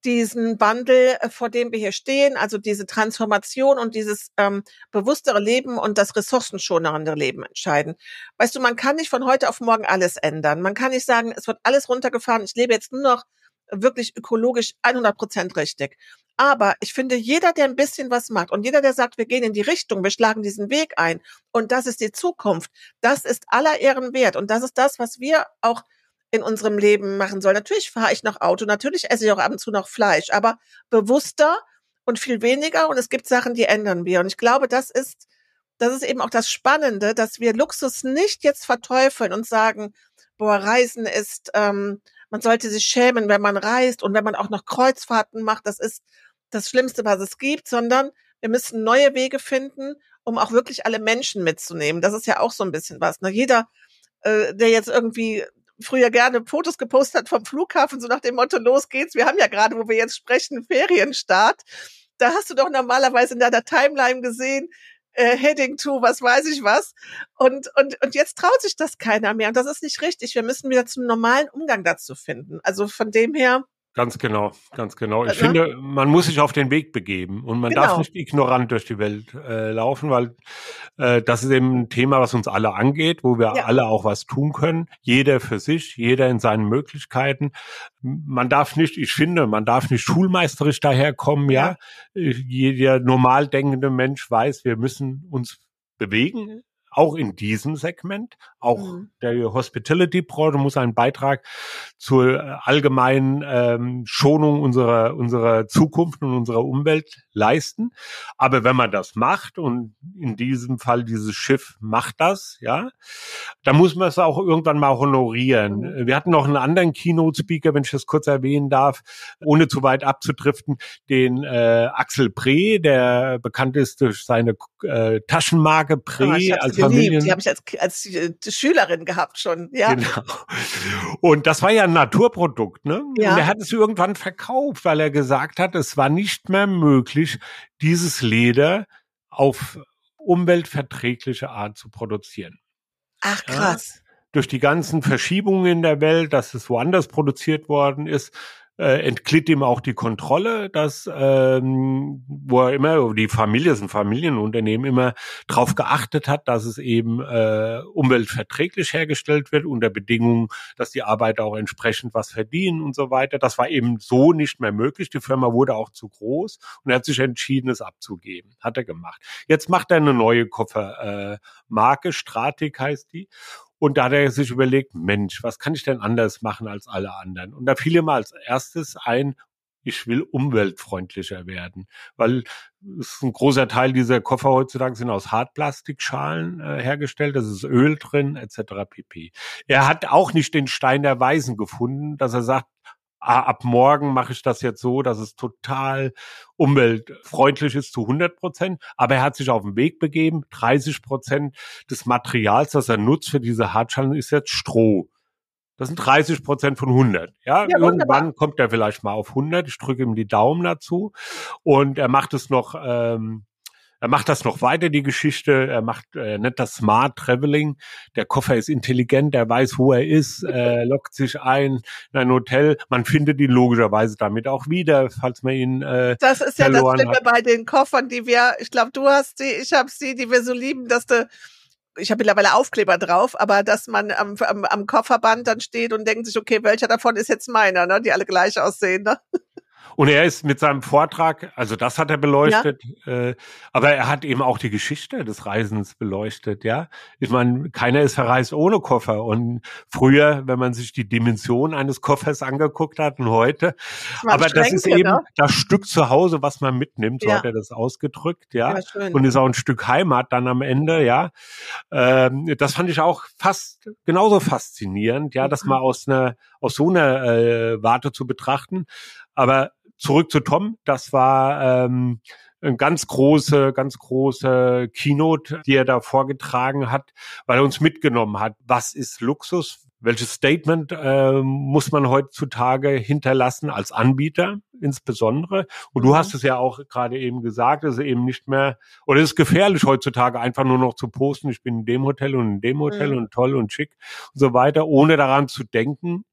diesen Wandel, äh, vor dem wir hier stehen, also diese Transformation und dieses ähm, bewusstere Leben und das ressourcenschonere Leben entscheiden. Weißt du, man kann nicht von heute auf morgen alles ändern. Man kann nicht sagen, es wird alles runtergefahren, ich lebe jetzt nur noch wirklich ökologisch 100 Prozent richtig. Aber ich finde, jeder, der ein bisschen was macht und jeder, der sagt, wir gehen in die Richtung, wir schlagen diesen Weg ein und das ist die Zukunft, das ist aller Ehren wert. Und das ist das, was wir auch in unserem Leben machen soll. Natürlich fahre ich noch Auto, natürlich esse ich auch ab und zu noch Fleisch, aber bewusster und viel weniger. Und es gibt Sachen, die ändern wir. Und ich glaube, das ist, das ist eben auch das Spannende, dass wir Luxus nicht jetzt verteufeln und sagen, boah, Reisen ist, ähm, man sollte sich schämen, wenn man reist und wenn man auch noch Kreuzfahrten macht. Das ist das Schlimmste, was es gibt, sondern wir müssen neue Wege finden, um auch wirklich alle Menschen mitzunehmen. Das ist ja auch so ein bisschen was. Ne? Jeder, äh, der jetzt irgendwie früher gerne Fotos gepostet hat vom Flughafen, so nach dem Motto, los geht's. Wir haben ja gerade, wo wir jetzt sprechen, Ferienstart. Da hast du doch normalerweise in deiner Timeline gesehen, äh, Heading to, was weiß ich was. Und, und, und jetzt traut sich das keiner mehr. Und das ist nicht richtig. Wir müssen wieder zum normalen Umgang dazu finden. Also von dem her, Ganz genau, ganz genau. Ich also, finde, man muss sich auf den Weg begeben und man genau. darf nicht ignorant durch die Welt äh, laufen, weil äh, das ist eben ein Thema, was uns alle angeht, wo wir ja. alle auch was tun können. Jeder für sich, jeder in seinen Möglichkeiten. Man darf nicht, ich finde, man darf nicht schulmeisterisch daherkommen, ja. ja. Jeder normal denkende Mensch weiß, wir müssen uns bewegen auch in diesem Segment. Auch mhm. der Hospitality-Branche muss einen Beitrag zur äh, allgemeinen ähm, Schonung unserer, unserer Zukunft und unserer Umwelt leisten. Aber wenn man das macht und in diesem Fall dieses Schiff macht das, ja, dann muss man es auch irgendwann mal honorieren. Mhm. Wir hatten noch einen anderen Keynote-Speaker, wenn ich das kurz erwähnen darf, ohne zu weit abzudriften, den äh, Axel Pre, der bekannt ist durch seine äh, Taschenmarke Pre. Oh, als Familien. Die habe ich als, als äh, Schülerin gehabt schon, ja. Genau. Und das war ja ein Naturprodukt, ne? Ja. Und er hat es irgendwann verkauft, weil er gesagt hat, es war nicht mehr möglich, dieses Leder auf umweltverträgliche Art zu produzieren. Ach krass. Ja? Durch die ganzen Verschiebungen in der Welt, dass es woanders produziert worden ist, äh, entglitt ihm auch die Kontrolle, dass ähm, wo er immer, die Familie, ist ein Familienunternehmen, immer darauf geachtet hat, dass es eben äh, umweltverträglich hergestellt wird, unter Bedingungen, dass die Arbeiter auch entsprechend was verdienen und so weiter. Das war eben so nicht mehr möglich. Die Firma wurde auch zu groß und er hat sich entschieden, es abzugeben. Hat er gemacht. Jetzt macht er eine neue Koffermarke, äh, Stratik heißt die. Und da hat er sich überlegt, Mensch, was kann ich denn anders machen als alle anderen? Und da fiel ihm als erstes ein, ich will umweltfreundlicher werden, weil es ein großer Teil dieser Koffer heutzutage sind aus Hartplastikschalen äh, hergestellt, das ist Öl drin etc. pp. Er hat auch nicht den Stein der Weisen gefunden, dass er sagt, ab morgen mache ich das jetzt so, dass es total umweltfreundlich ist zu 100 Prozent. Aber er hat sich auf den Weg begeben. 30 Prozent des Materials, das er nutzt für diese Hartschalen, ist jetzt Stroh. Das sind 30 Prozent von 100. Ja, ja irgendwann kommt er vielleicht mal auf 100. Ich drücke ihm die Daumen dazu. Und er macht es noch ähm, er macht das noch weiter, die Geschichte. Er macht, er nennt das Smart Traveling. Der Koffer ist intelligent, er weiß, wo er ist, äh, lockt sich ein in ein Hotel. Man findet ihn logischerweise damit auch wieder, falls man ihn äh, Das ist ja das Schlimme bei den Koffern, die wir, ich glaube, du hast sie, ich habe sie, die wir so lieben, dass du ich habe mittlerweile Aufkleber drauf, aber dass man am, am, am Kofferband dann steht und denkt sich, okay, welcher davon ist jetzt meiner, ne? Die alle gleich aussehen, ne? Und er ist mit seinem Vortrag, also das hat er beleuchtet, ja. äh, aber er hat eben auch die Geschichte des Reisens beleuchtet, ja. Ich meine, keiner ist verreist ohne Koffer. Und früher, wenn man sich die Dimension eines Koffers angeguckt hat und heute, das aber das ist eben ne? das Stück zu Hause, was man mitnimmt, so ja. hat er das ausgedrückt, ja. ja und ist auch ein Stück Heimat dann am Ende, ja. Ähm, das fand ich auch fast genauso faszinierend, ja, mhm. mal aus einer, aus so einer äh, Warte zu betrachten. Aber zurück zu Tom, das war ähm, eine ganz große, ganz große Keynote, die er da vorgetragen hat, weil er uns mitgenommen hat. Was ist Luxus? Welches Statement äh, muss man heutzutage hinterlassen als Anbieter insbesondere? Und du mhm. hast es ja auch gerade eben gesagt, es ist eben nicht mehr, oder es ist gefährlich heutzutage einfach nur noch zu posten, ich bin in dem Hotel und in dem Hotel mhm. und toll und schick und so weiter, ohne daran zu denken,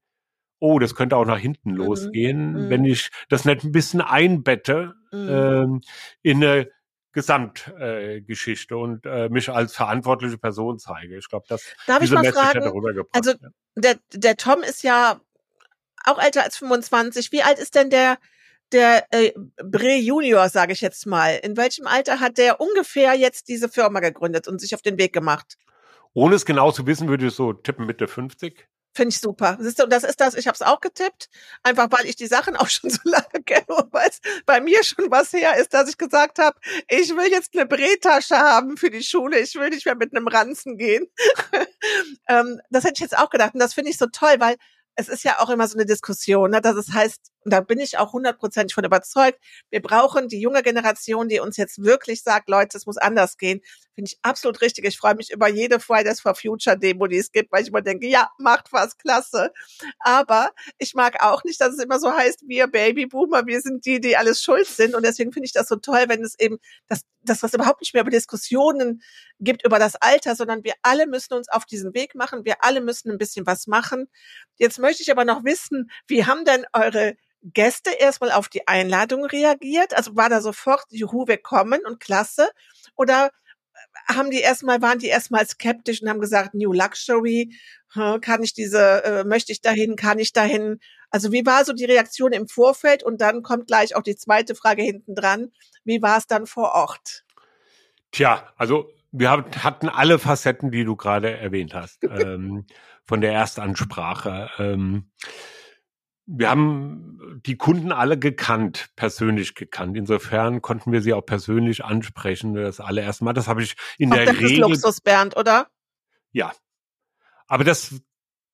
oh, das könnte auch nach hinten mhm. losgehen, mhm. wenn ich das nicht ein bisschen einbette mhm. ähm, in eine Gesamtgeschichte äh, und äh, mich als verantwortliche Person zeige. Ich glaube, das Darf diese ich mal Message fragen, darüber gebracht. Also der, der Tom ist ja auch älter als 25. Wie alt ist denn der der äh, Bre Junior, sage ich jetzt mal? In welchem Alter hat der ungefähr jetzt diese Firma gegründet und sich auf den Weg gemacht? Ohne es genau zu wissen, würde ich so tippen Mitte 50. Finde ich super. Siehst du, und das ist das, ich habe es auch getippt, einfach weil ich die Sachen auch schon so lange kenne und weil es bei mir schon was her ist, dass ich gesagt habe, ich will jetzt eine Brettasche haben für die Schule, ich will nicht mehr mit einem Ranzen gehen. ähm, das hätte ich jetzt auch gedacht und das finde ich so toll, weil es ist ja auch immer so eine Diskussion, ne, dass es heißt, und da bin ich auch hundertprozentig von überzeugt, wir brauchen die junge Generation, die uns jetzt wirklich sagt, Leute, es muss anders gehen. Finde ich absolut richtig. Ich freue mich über jede Fridays for Future Demo, die es gibt, weil ich immer denke, ja, macht was, klasse. Aber ich mag auch nicht, dass es immer so heißt, wir Babyboomer, wir sind die, die alles schuld sind. Und deswegen finde ich das so toll, wenn es eben, dass, dass das überhaupt nicht mehr über Diskussionen gibt über das Alter, sondern wir alle müssen uns auf diesen Weg machen. Wir alle müssen ein bisschen was machen. Jetzt möchte ich aber noch wissen, wie haben denn eure Gäste erstmal auf die Einladung reagiert? Also war da sofort, juhu, wir kommen und klasse? Oder äh, haben die erstmal, waren die erstmal skeptisch und haben gesagt, New Luxury, kann ich diese, äh, möchte ich dahin, kann ich dahin? Also wie war so die Reaktion im Vorfeld? Und dann kommt gleich auch die zweite Frage hinten dran. Wie war es dann vor Ort? Tja, also wir hatten alle Facetten, die du gerade erwähnt hast, ähm, von der Erstansprache. Ähm, wir haben die Kunden alle gekannt, persönlich gekannt. Insofern konnten wir sie auch persönlich ansprechen. Das allererste Mal. Das habe ich in auch der das Regel. Das ist Luxus, Bernd, oder? Ja. Aber das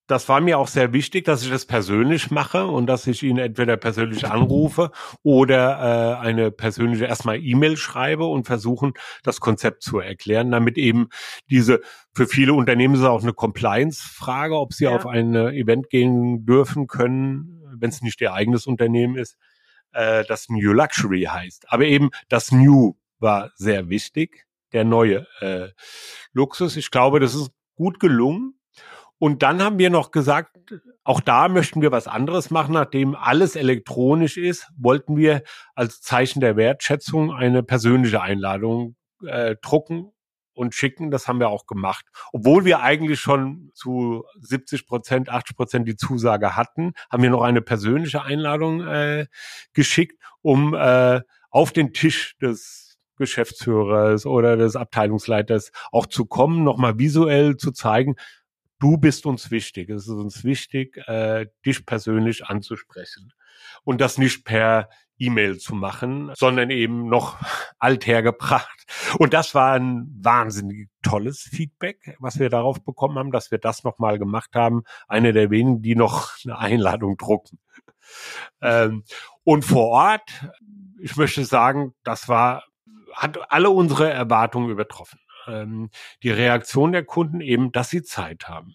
das war mir auch sehr wichtig, dass ich das persönlich mache und dass ich ihn entweder persönlich anrufe oder äh, eine persönliche erstmal E-Mail schreibe und versuchen, das Konzept zu erklären, damit eben diese, für viele Unternehmen ist es auch eine Compliance-Frage, ob sie ja. auf ein Event gehen dürfen können, wenn es nicht ihr eigenes Unternehmen ist, äh, das New Luxury heißt. Aber eben das New war sehr wichtig, der neue äh, Luxus. Ich glaube, das ist gut gelungen. Und dann haben wir noch gesagt, auch da möchten wir was anderes machen, nachdem alles elektronisch ist, wollten wir als Zeichen der Wertschätzung eine persönliche Einladung äh, drucken und schicken. Das haben wir auch gemacht. Obwohl wir eigentlich schon zu 70 Prozent, 80 Prozent die Zusage hatten, haben wir noch eine persönliche Einladung äh, geschickt, um äh, auf den Tisch des Geschäftsführers oder des Abteilungsleiters auch zu kommen, nochmal visuell zu zeigen, du bist uns wichtig. Es ist uns wichtig, äh, dich persönlich anzusprechen. Und das nicht per E-Mail zu machen, sondern eben noch althergebracht. Und das war ein wahnsinnig tolles Feedback, was wir darauf bekommen haben, dass wir das nochmal gemacht haben. Eine der wenigen, die noch eine Einladung drucken. Ähm, und vor Ort, ich möchte sagen, das war, hat alle unsere Erwartungen übertroffen ähm, die Reaktion der Kunden eben, dass sie Zeit haben,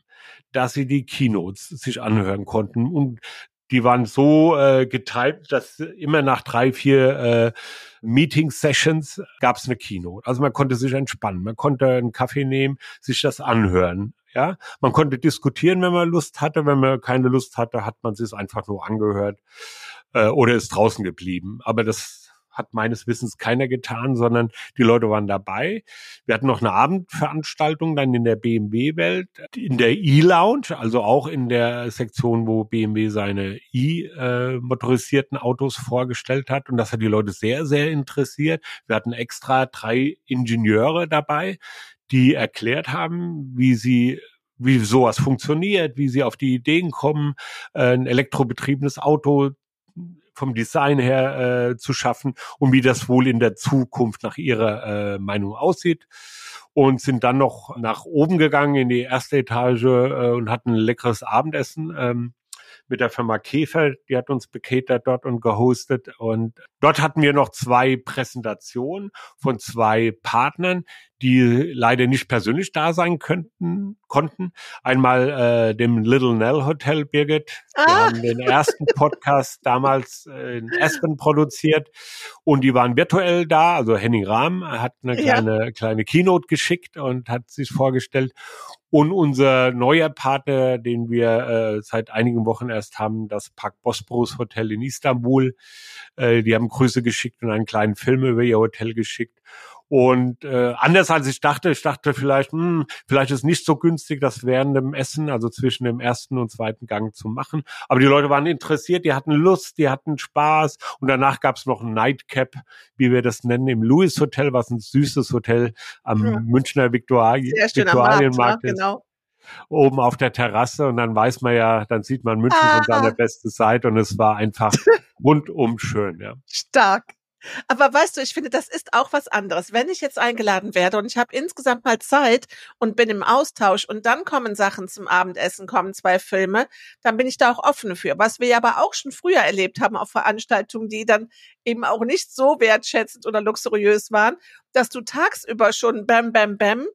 dass sie die Keynotes sich anhören konnten und die waren so äh, geteilt, dass immer nach drei, vier äh, Meeting-Sessions gab es eine Keynote. Also man konnte sich entspannen, man konnte einen Kaffee nehmen, sich das anhören. Ja, man konnte diskutieren, wenn man Lust hatte. Wenn man keine Lust hatte, hat man sich einfach nur angehört äh, oder ist draußen geblieben. Aber das hat meines Wissens keiner getan, sondern die Leute waren dabei. Wir hatten noch eine Abendveranstaltung dann in der BMW-Welt, in der E-Lounge, also auch in der Sektion, wo BMW seine E-motorisierten Autos vorgestellt hat. Und das hat die Leute sehr, sehr interessiert. Wir hatten extra drei Ingenieure dabei, die erklärt haben, wie sie wie sowas funktioniert, wie sie auf die Ideen kommen, ein elektrobetriebenes Auto vom Design her äh, zu schaffen und wie das wohl in der Zukunft nach ihrer äh, Meinung aussieht. Und sind dann noch nach oben gegangen in die erste Etage äh, und hatten ein leckeres Abendessen. Ähm, mit der Firma Käfer, die hat uns bekatert dort und gehostet. Und dort hatten wir noch zwei Präsentationen von zwei Partnern, die leider nicht persönlich da sein könnten, konnten. Einmal äh, dem Little Nell Hotel, Birgit. Wir ah. haben den ersten Podcast damals äh, in Aspen produziert und die waren virtuell da. Also Henning Rahm hat eine kleine, ja. kleine Keynote geschickt und hat sich vorgestellt. Und unser neuer Partner, den wir äh, seit einigen Wochen erst haben, das Park Bosporus Hotel in Istanbul. Äh, die haben Grüße geschickt und einen kleinen Film über ihr Hotel geschickt. Und äh, anders als ich dachte, ich dachte vielleicht, hm, vielleicht ist nicht so günstig, das während dem Essen, also zwischen dem ersten und zweiten Gang zu machen. Aber die Leute waren interessiert, die hatten Lust, die hatten Spaß. Und danach gab es noch ein Nightcap, wie wir das nennen, im Louis Hotel, was ein süßes Hotel am ja. Münchner Viktual Viktualienmarkt ist. Genau oben auf der Terrasse und dann weiß man ja, dann sieht man München ah. von seiner besten Seite und es war einfach rundum schön, ja. Stark. Aber weißt du, ich finde, das ist auch was anderes. Wenn ich jetzt eingeladen werde und ich habe insgesamt mal Zeit und bin im Austausch und dann kommen Sachen zum Abendessen, kommen zwei Filme, dann bin ich da auch offen für. Was wir ja aber auch schon früher erlebt haben auf Veranstaltungen, die dann eben auch nicht so wertschätzend oder luxuriös waren, dass du tagsüber schon bam, bam, bam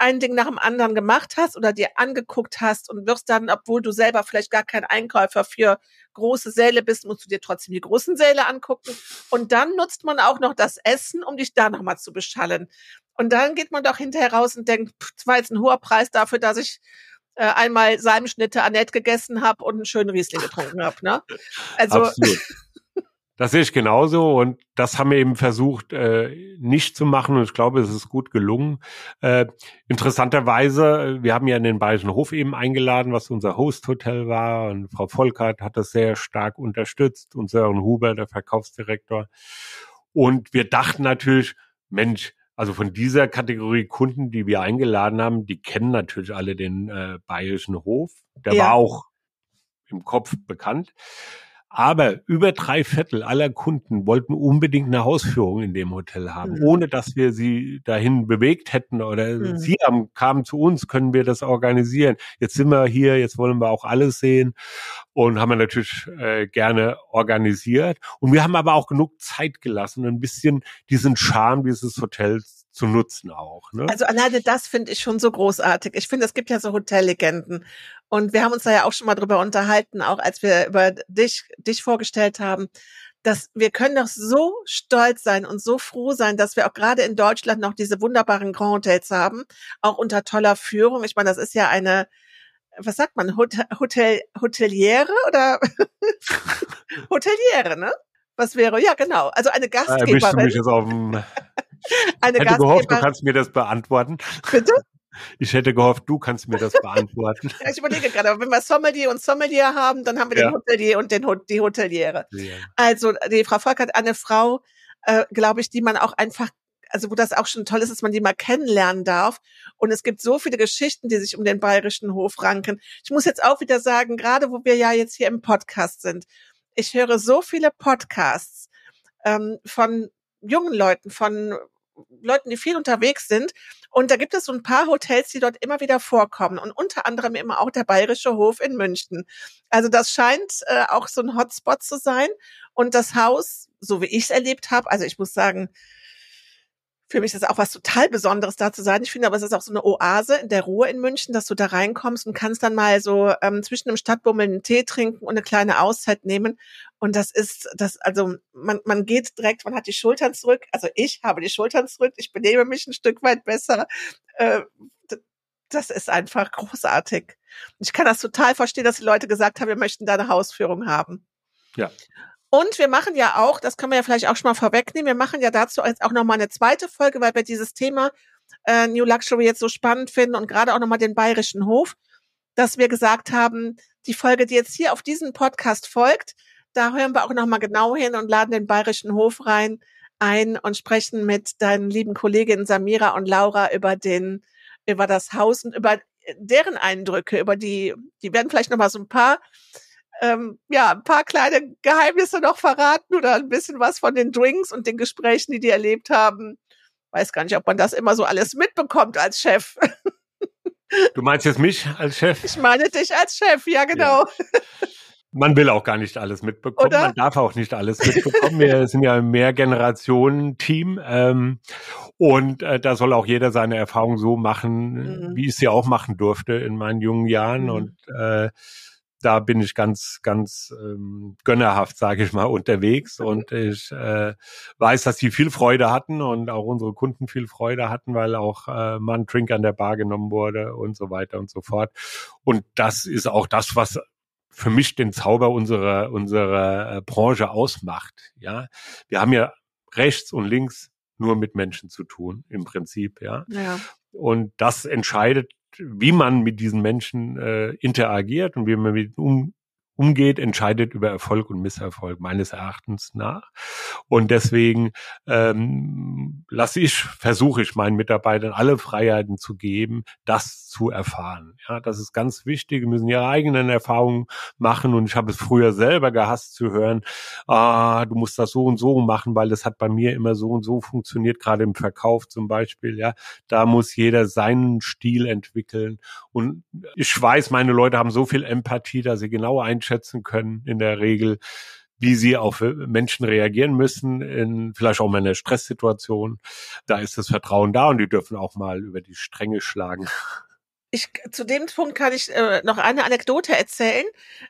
ein Ding nach dem anderen gemacht hast oder dir angeguckt hast und wirst dann, obwohl du selber vielleicht gar kein Einkäufer für große Säle bist, musst du dir trotzdem die großen Säle angucken. Und dann nutzt man auch noch das Essen, um dich da nochmal zu beschallen. Und dann geht man doch hinterher raus und denkt, das war jetzt ein hoher Preis dafür, dass ich äh, einmal Salmschnitte Annette gegessen habe und einen schönen Riesling getrunken habe. Ne? Also. Das sehe ich genauso und das haben wir eben versucht äh, nicht zu machen und ich glaube, es ist gut gelungen. Äh, interessanterweise, wir haben ja in den Bayerischen Hof eben eingeladen, was unser Host-Hotel war und Frau Volkert hat das sehr stark unterstützt und Sören Huber, der Verkaufsdirektor. Und wir dachten natürlich, Mensch, Also von dieser Kategorie Kunden, die wir eingeladen haben, die kennen natürlich alle den äh, Bayerischen Hof. Der ja. war auch im Kopf bekannt. Aber über drei Viertel aller Kunden wollten unbedingt eine Hausführung in dem Hotel haben, mhm. ohne dass wir sie dahin bewegt hätten oder mhm. sie haben, kamen zu uns, können wir das organisieren. Jetzt sind wir hier, jetzt wollen wir auch alles sehen und haben wir natürlich äh, gerne organisiert. Und wir haben aber auch genug Zeit gelassen, ein bisschen diesen Charme dieses Hotels zu nutzen auch. Ne? Also alleine das finde ich schon so großartig. Ich finde, es gibt ja so Hotellegenden. Und wir haben uns da ja auch schon mal drüber unterhalten, auch als wir über dich, dich vorgestellt haben, dass wir können doch so stolz sein und so froh sein, dass wir auch gerade in Deutschland noch diese wunderbaren Grand Hotels haben, auch unter toller Führung. Ich meine, das ist ja eine, was sagt man, Hotel, Hotel Hoteliere oder Hoteliere, ne? Was wäre? Ja, genau. Also eine Gastgeberin. Äh, mich jetzt auf dem eine ich hätte gehofft, du kannst mir das beantworten. Bitte? Ich hätte gehofft, du kannst mir das beantworten. ja, ich überlege gerade, aber wenn wir Sommelier und Sommelier haben, dann haben wir ja. den Hotelier und den, die Hoteliere. Ja. Also die Frau Volk hat eine Frau, äh, glaube ich, die man auch einfach also wo das auch schon toll ist, dass man die mal kennenlernen darf. Und es gibt so viele Geschichten, die sich um den bayerischen Hof ranken. Ich muss jetzt auch wieder sagen, gerade wo wir ja jetzt hier im Podcast sind, ich höre so viele Podcasts ähm, von jungen Leuten, von Leuten, die viel unterwegs sind. Und da gibt es so ein paar Hotels, die dort immer wieder vorkommen. Und unter anderem immer auch der Bayerische Hof in München. Also das scheint äh, auch so ein Hotspot zu sein. Und das Haus, so wie ich es erlebt habe, also ich muss sagen, für mich ist das auch was total Besonderes da zu sein. Ich finde aber, es ist auch so eine Oase in der Ruhe in München, dass du da reinkommst und kannst dann mal so ähm, zwischen dem Stadtbummel einen Tee trinken und eine kleine Auszeit nehmen. Und das ist, das, also man, man geht direkt, man hat die Schultern zurück. Also ich habe die Schultern zurück, ich benehme mich ein Stück weit besser. Äh, das ist einfach großartig. Ich kann das total verstehen, dass die Leute gesagt haben, wir möchten da eine Hausführung haben. Ja. Und wir machen ja auch, das können wir ja vielleicht auch schon mal vorwegnehmen, wir machen ja dazu jetzt auch nochmal eine zweite Folge, weil wir dieses Thema äh, New Luxury jetzt so spannend finden und gerade auch nochmal den bayerischen Hof, dass wir gesagt haben, die Folge, die jetzt hier auf diesen Podcast folgt, da hören wir auch nochmal genau hin und laden den bayerischen Hof rein ein und sprechen mit deinen lieben Kolleginnen Samira und Laura über den, über das Haus und über deren Eindrücke, über die, die werden vielleicht nochmal so ein paar ähm, ja, ein paar kleine Geheimnisse noch verraten oder ein bisschen was von den Drinks und den Gesprächen, die die erlebt haben. Weiß gar nicht, ob man das immer so alles mitbekommt als Chef. Du meinst jetzt mich als Chef? Ich meine dich als Chef, ja genau. Ja. Man will auch gar nicht alles mitbekommen. Oder? Man darf auch nicht alles mitbekommen. Wir sind ja ein Mehrgenerationen-Team. Ähm, und äh, da soll auch jeder seine Erfahrung so machen, mhm. wie ich sie auch machen durfte in meinen jungen Jahren. Mhm. Und äh, da bin ich ganz, ganz ähm, gönnerhaft, sage ich mal, unterwegs mhm. und ich äh, weiß, dass die viel Freude hatten und auch unsere Kunden viel Freude hatten, weil auch äh, mal ein Drink an der Bar genommen wurde und so weiter und so fort. Und das ist auch das, was für mich den Zauber unserer unserer äh, Branche ausmacht. Ja, wir haben ja rechts und links nur mit Menschen zu tun im Prinzip. Ja. ja. Und das entscheidet wie man mit diesen Menschen äh, interagiert und wie man mit um, umgeht, entscheidet über Erfolg und Misserfolg meines Erachtens nach. Und deswegen ähm, lasse ich, versuche ich meinen Mitarbeitern alle Freiheiten zu geben, das zu erfahren. Ja, das ist ganz wichtig. Wir müssen ihre eigenen Erfahrungen machen. Und ich habe es früher selber gehasst zu hören, ah, du musst das so und so machen, weil das hat bei mir immer so und so funktioniert, gerade im Verkauf zum Beispiel. Ja, da muss jeder seinen Stil entwickeln. Und ich weiß, meine Leute haben so viel Empathie, dass sie genau einschätzen, einschätzen können in der Regel, wie sie auf Menschen reagieren müssen, in vielleicht auch mal in einer Stresssituation. Da ist das Vertrauen da und die dürfen auch mal über die Stränge schlagen. Ich, zu dem Punkt kann ich äh, noch eine Anekdote erzählen.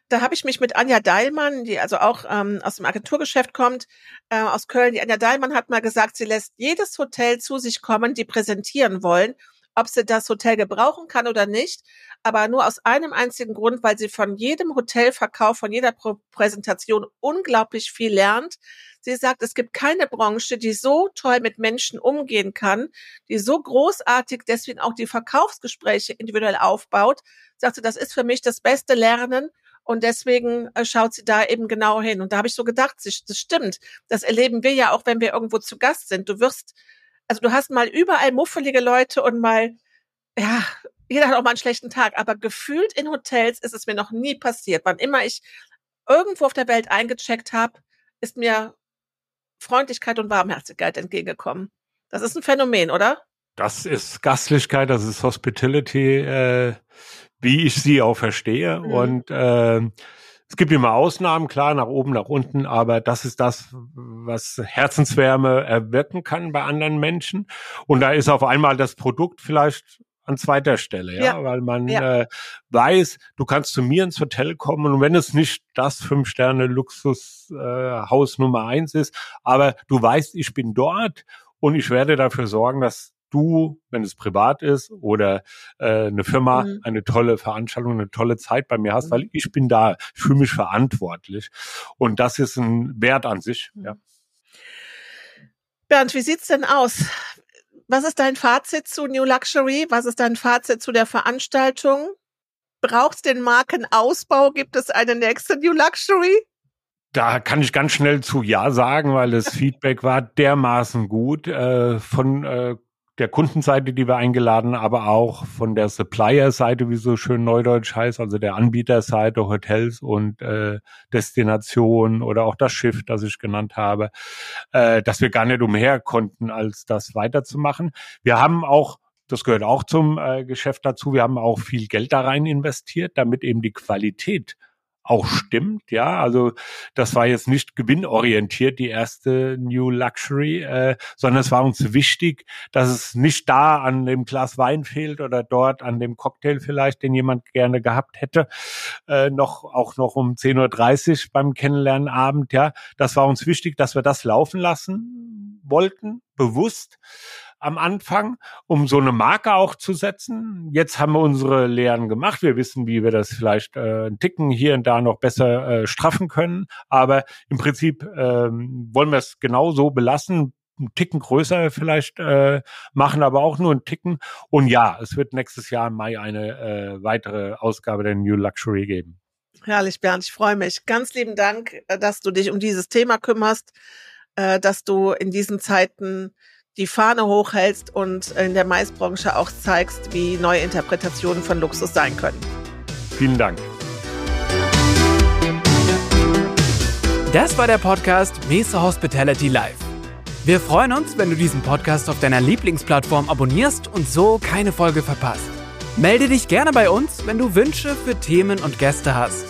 Da habe ich mich mit Anja Deilmann, die also auch ähm, aus dem Agenturgeschäft kommt, äh, aus Köln. Die Anja Deilmann hat mal gesagt, sie lässt jedes Hotel zu sich kommen, die präsentieren wollen ob sie das Hotel gebrauchen kann oder nicht, aber nur aus einem einzigen Grund, weil sie von jedem Hotelverkauf, von jeder Präsentation unglaublich viel lernt. Sie sagt, es gibt keine Branche, die so toll mit Menschen umgehen kann, die so großartig deswegen auch die Verkaufsgespräche individuell aufbaut. Sagt sie, das ist für mich das beste Lernen. Und deswegen äh, schaut sie da eben genau hin. Und da habe ich so gedacht, das stimmt. Das erleben wir ja auch, wenn wir irgendwo zu Gast sind. Du wirst Also du hast mal überall muffelige Leute und mal, ja, jeder hat auch mal einen schlechten Tag, aber gefühlt in Hotels ist es mir noch nie passiert. Wann immer ich irgendwo auf der Welt eingecheckt habe, ist mir Freundlichkeit und Warmherzigkeit entgegengekommen. Das ist ein Phänomen, oder? Das ist Gastlichkeit, das ist Hospitality, äh, wie ich sie auch verstehe. Mhm. Und äh, es gibt immer Ausnahmen, klar, nach oben, nach unten, aber das ist das, was Herzenswärme erwirken kann bei anderen Menschen. Und da ist auf einmal das Produkt vielleicht an zweiter Stelle, ja, ja. weil man ja. Äh, weiß, du kannst zu mir ins Hotel kommen und wenn es nicht das Fünf-Sterne-Luxus-Haus äh, Nummer eins ist, aber du weißt, ich bin dort und ich werde dafür sorgen, dass du, wenn es privat ist oder äh, eine Firma, mhm. eine tolle Veranstaltung, eine tolle Zeit bei mir hast, mhm. weil ich bin da, ich fühle mich verantwortlich. Und das ist ein Wert an sich. Mhm. Ja. Bernd, wie sieht's denn aus? Was ist dein Fazit zu New Luxury? Was ist dein Fazit zu der Veranstaltung? Braucht den Markenausbau? Gibt es eine nächste New Luxury? Da kann ich ganz schnell zu Ja sagen, weil das Feedback war dermaßen gut äh, von äh, der Kundenseite, die wir eingeladen, aber auch von der Supplier-Seite, wie so schön neudeutsch heißt, also der Anbieterseite, Hotels und äh, Destinationen oder auch das Schiff, das ich genannt habe, äh, dass wir gar nicht umher konnten, als das weiterzumachen. Wir haben auch das gehört auch zum äh, Geschäft dazu. Wir haben auch viel Geld da rein investiert, damit eben die Qualität auch stimmt, ja. Also das war jetzt nicht gewinnorientiert, die erste New Luxury, äh, sondern es war uns wichtig, dass es nicht da an dem Glas Wein fehlt oder dort an dem Cocktail vielleicht, den jemand gerne gehabt hätte, äh, noch auch noch um 10.30 Uhr beim Kennenlernabend, ja. Das war uns wichtig, dass wir das laufen lassen wollten, bewusst am Anfang, um so eine Marke auch zu setzen. Jetzt haben wir unsere Lehren gemacht. Wir wissen, wie wir das vielleicht äh, einen Ticken hier und da noch besser äh, straffen können. Aber im Prinzip ähm, wollen wir es genau so belassen, einen Ticken größer vielleicht äh, machen, aber auch nur einen Ticken. Und ja, es wird nächstes Jahr im Mai eine äh, weitere Ausgabe der New Luxury geben. Herrlich, Bernd, ich freue mich. Ganz lieben Dank, äh, dass du dich um dieses Thema kümmerst, äh, dass du in diesen Zeiten die Fahne hochhältst und in der Maisbranche auch zeigst, wie neue Interpretationen von Luxus sein können. Vielen Dank. Das war der Podcast Mesa Hospitality Live. Wir freuen uns, wenn du diesen Podcast auf deiner Lieblingsplattform abonnierst und so keine Folge verpasst. Melde dich gerne bei uns, wenn du Wünsche für Themen und Gäste hast.